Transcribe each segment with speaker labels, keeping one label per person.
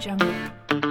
Speaker 1: Jungle.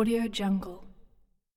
Speaker 1: Audio Jungle.